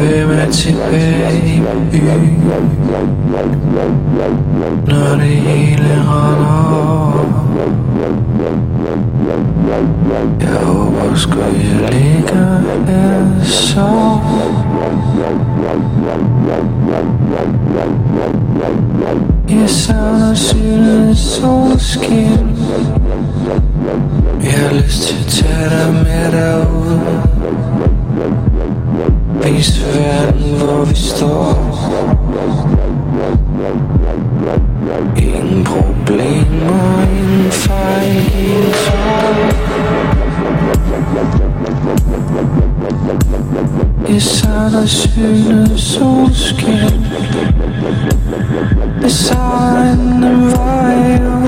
Hvem er tilbage i byen, når det hele render over? Jeg håber sgu jeg ligger her og sover Jeg savner synet solskin. Jeg har lyst til at tage dig med derud Vise verden hvor vi står. Besat af synet solskin. Besat af en vej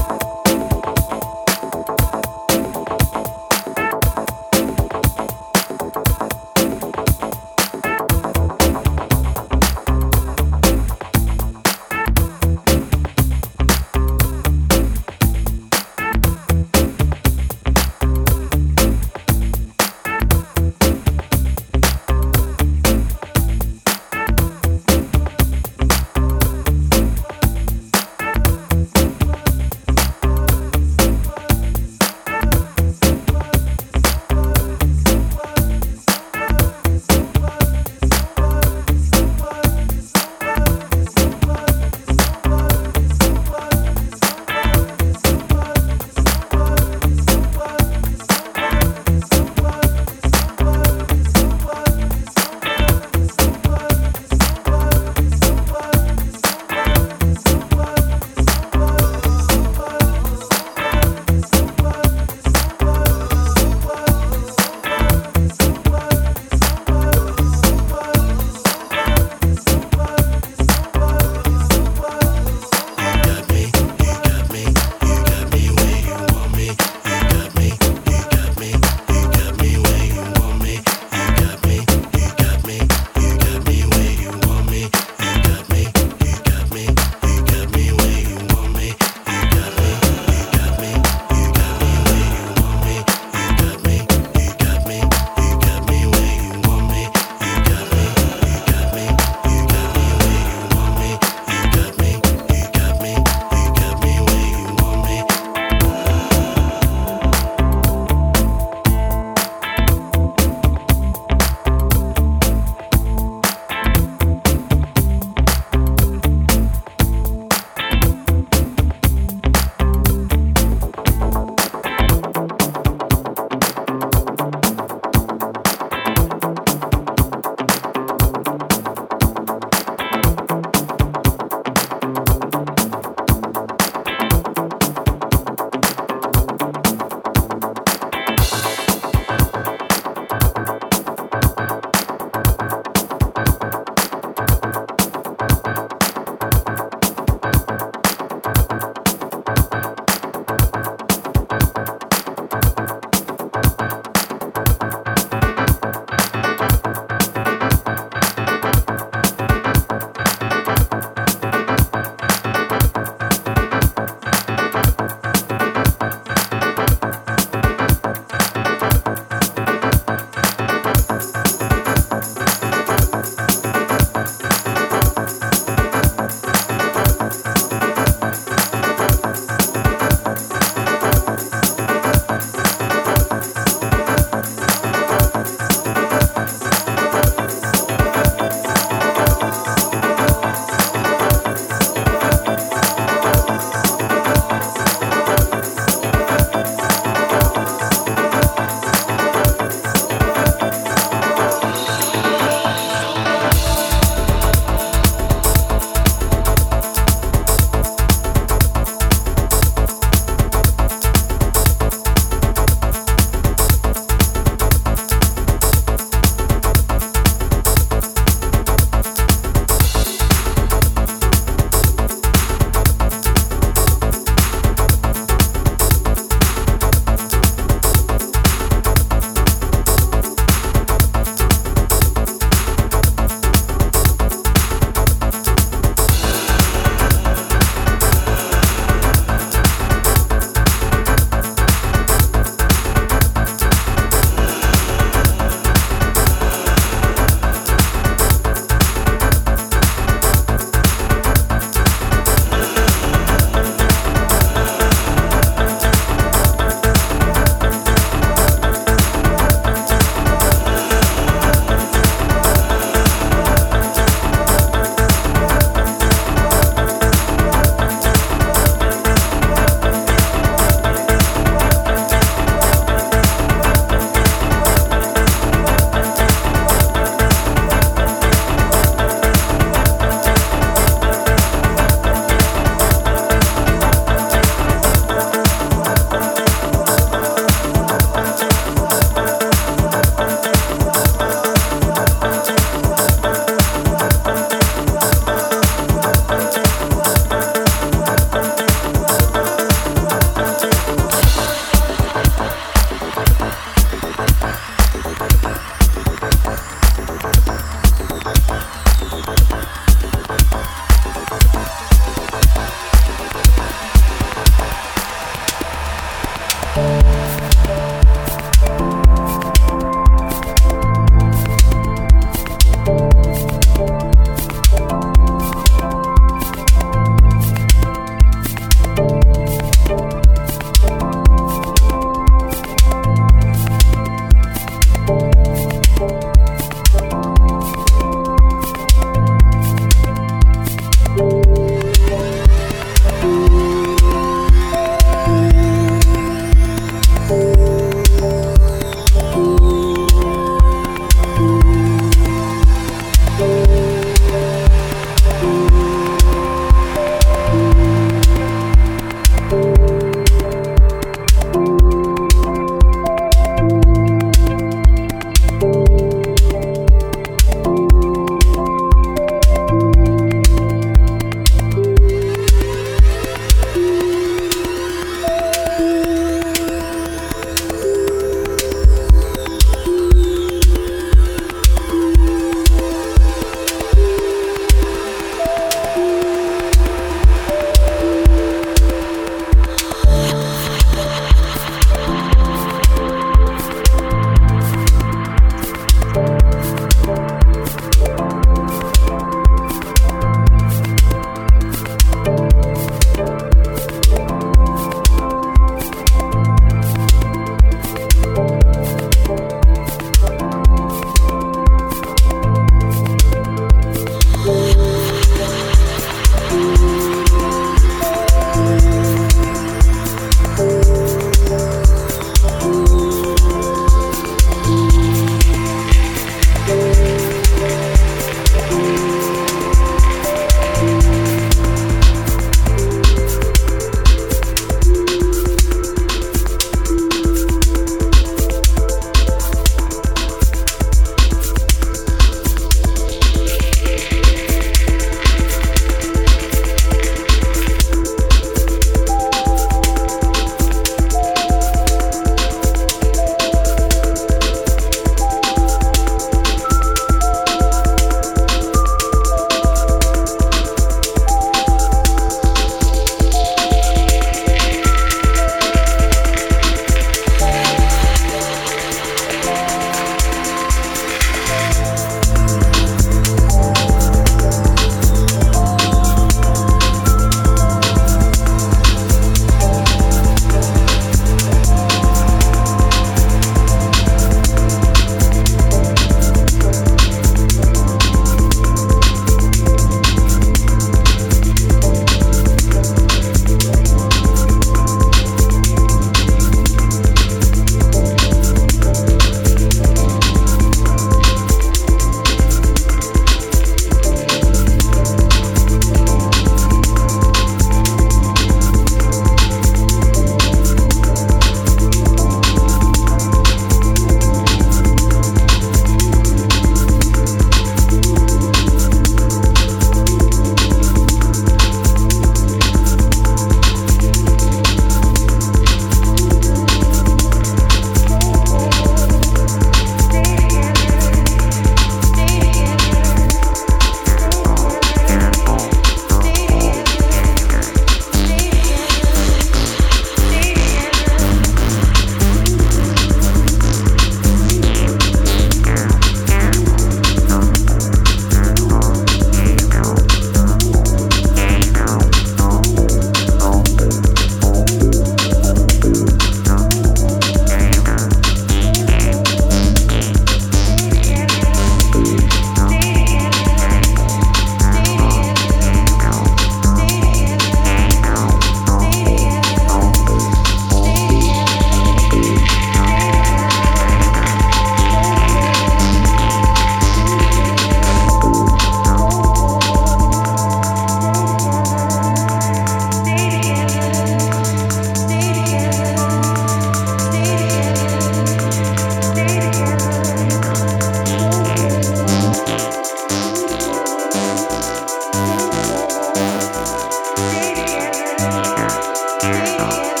yeah.